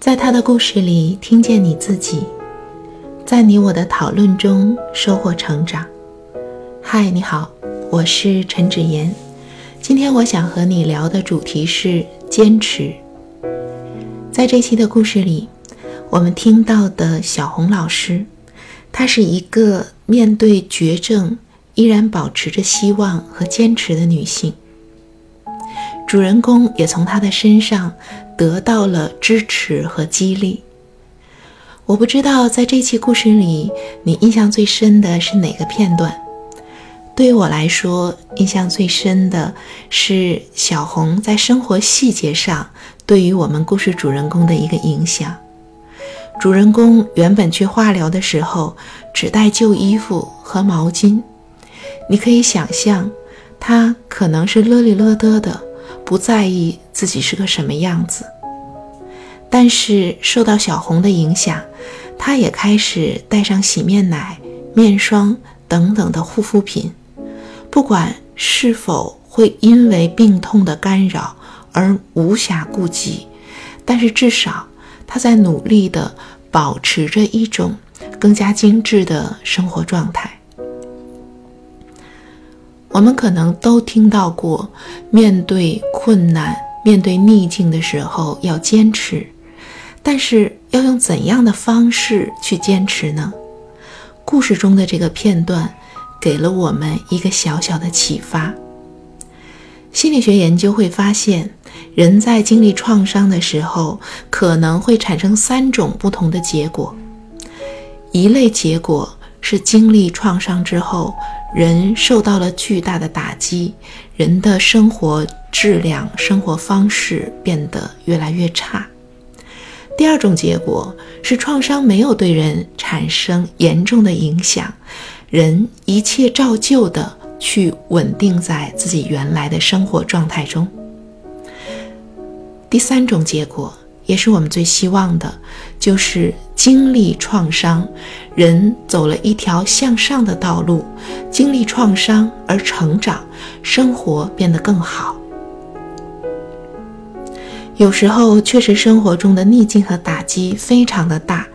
在他的故事里听见你自己，在你我的讨论中收获成长。嗨，你好，我是陈芷妍。今天我想和你聊的主题是坚持。在这期的故事里，我们听到的小红老师，她是一个面对绝症依然保持着希望和坚持的女性。主人公也从她的身上得到了支持和激励。我不知道在这期故事里，你印象最深的是哪个片段？对我来说，印象最深的是小红在生活细节上对于我们故事主人公的一个影响。主人公原本去化疗的时候只带旧衣服和毛巾，你可以想象，他可能是乐里乐得的。不在意自己是个什么样子，但是受到小红的影响，她也开始带上洗面奶、面霜等等的护肤品。不管是否会因为病痛的干扰而无暇顾及，但是至少她在努力地保持着一种更加精致的生活状态。我们可能都听到过，面对困难、面对逆境的时候要坚持，但是要用怎样的方式去坚持呢？故事中的这个片段给了我们一个小小的启发。心理学研究会发现，人在经历创伤的时候，可能会产生三种不同的结果。一类结果是经历创伤之后。人受到了巨大的打击，人的生活质量、生活方式变得越来越差。第二种结果是创伤没有对人产生严重的影响，人一切照旧的去稳定在自己原来的生活状态中。第三种结果。也是我们最希望的，就是经历创伤，人走了一条向上的道路，经历创伤而成长，生活变得更好。有时候确实生活中的逆境和打击非常的大，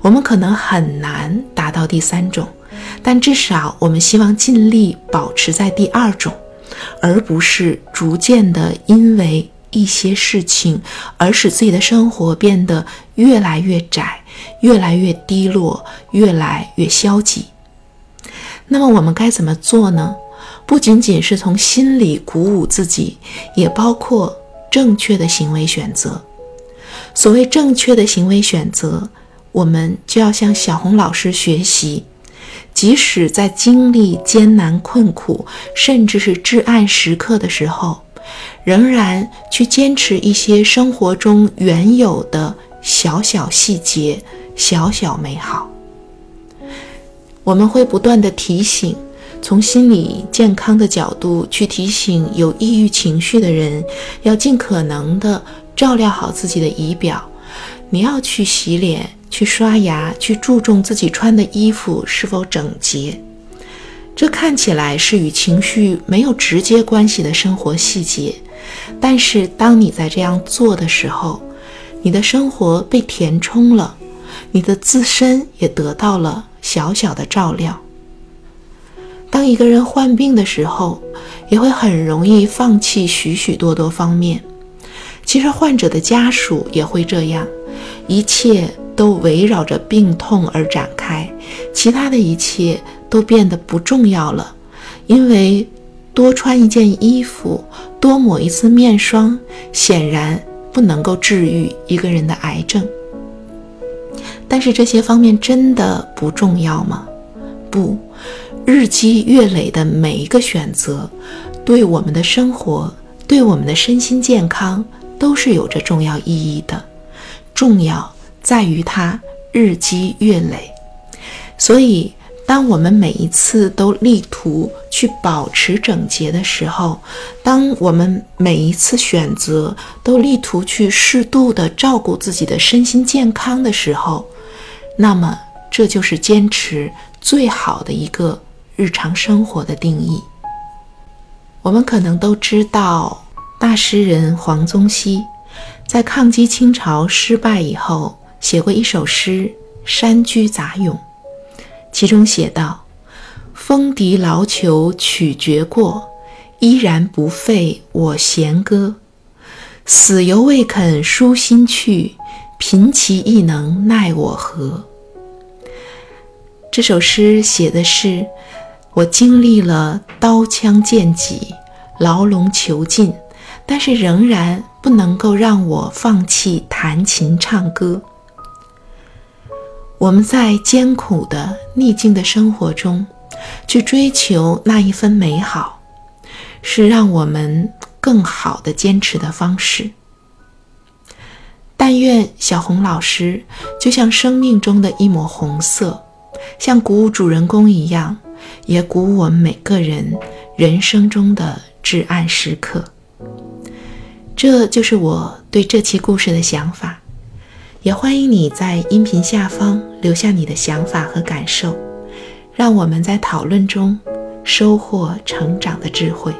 我们可能很难达到第三种，但至少我们希望尽力保持在第二种，而不是逐渐的因为。一些事情，而使自己的生活变得越来越窄，越来越低落，越来越消极。那么我们该怎么做呢？不仅仅是从心里鼓舞自己，也包括正确的行为选择。所谓正确的行为选择，我们就要向小红老师学习，即使在经历艰难困苦，甚至是至暗时刻的时候。仍然去坚持一些生活中原有的小小细节、小小美好。我们会不断的提醒，从心理健康的角度去提醒有抑郁情绪的人，要尽可能的照料好自己的仪表。你要去洗脸、去刷牙、去注重自己穿的衣服是否整洁。这看起来是与情绪没有直接关系的生活细节，但是当你在这样做的时候，你的生活被填充了，你的自身也得到了小小的照料。当一个人患病的时候，也会很容易放弃许许多多方面。其实患者的家属也会这样，一切都围绕着病痛而展开，其他的一切。都变得不重要了，因为多穿一件衣服、多抹一次面霜，显然不能够治愈一个人的癌症。但是这些方面真的不重要吗？不，日积月累的每一个选择，对我们的生活、对我们的身心健康都是有着重要意义的。重要在于它日积月累，所以。当我们每一次都力图去保持整洁的时候，当我们每一次选择都力图去适度的照顾自己的身心健康的时候，那么这就是坚持最好的一个日常生活的定义。我们可能都知道大诗人黄宗羲，在抗击清朝失败以后，写过一首诗《山居杂咏》，其中写道：“风笛劳囚曲绝过，依然不废我弦歌。死犹未肯舒心去，贫其亦能奈我何？”这首诗写的是我经历了刀枪剑戟、牢笼囚禁。但是仍然不能够让我放弃弹琴唱歌。我们在艰苦的逆境的生活中，去追求那一份美好，是让我们更好的坚持的方式。但愿小红老师就像生命中的一抹红色，像鼓舞主人公一样，也鼓舞我们每个人人生中的至暗时刻。这就是我对这期故事的想法，也欢迎你在音频下方留下你的想法和感受，让我们在讨论中收获成长的智慧。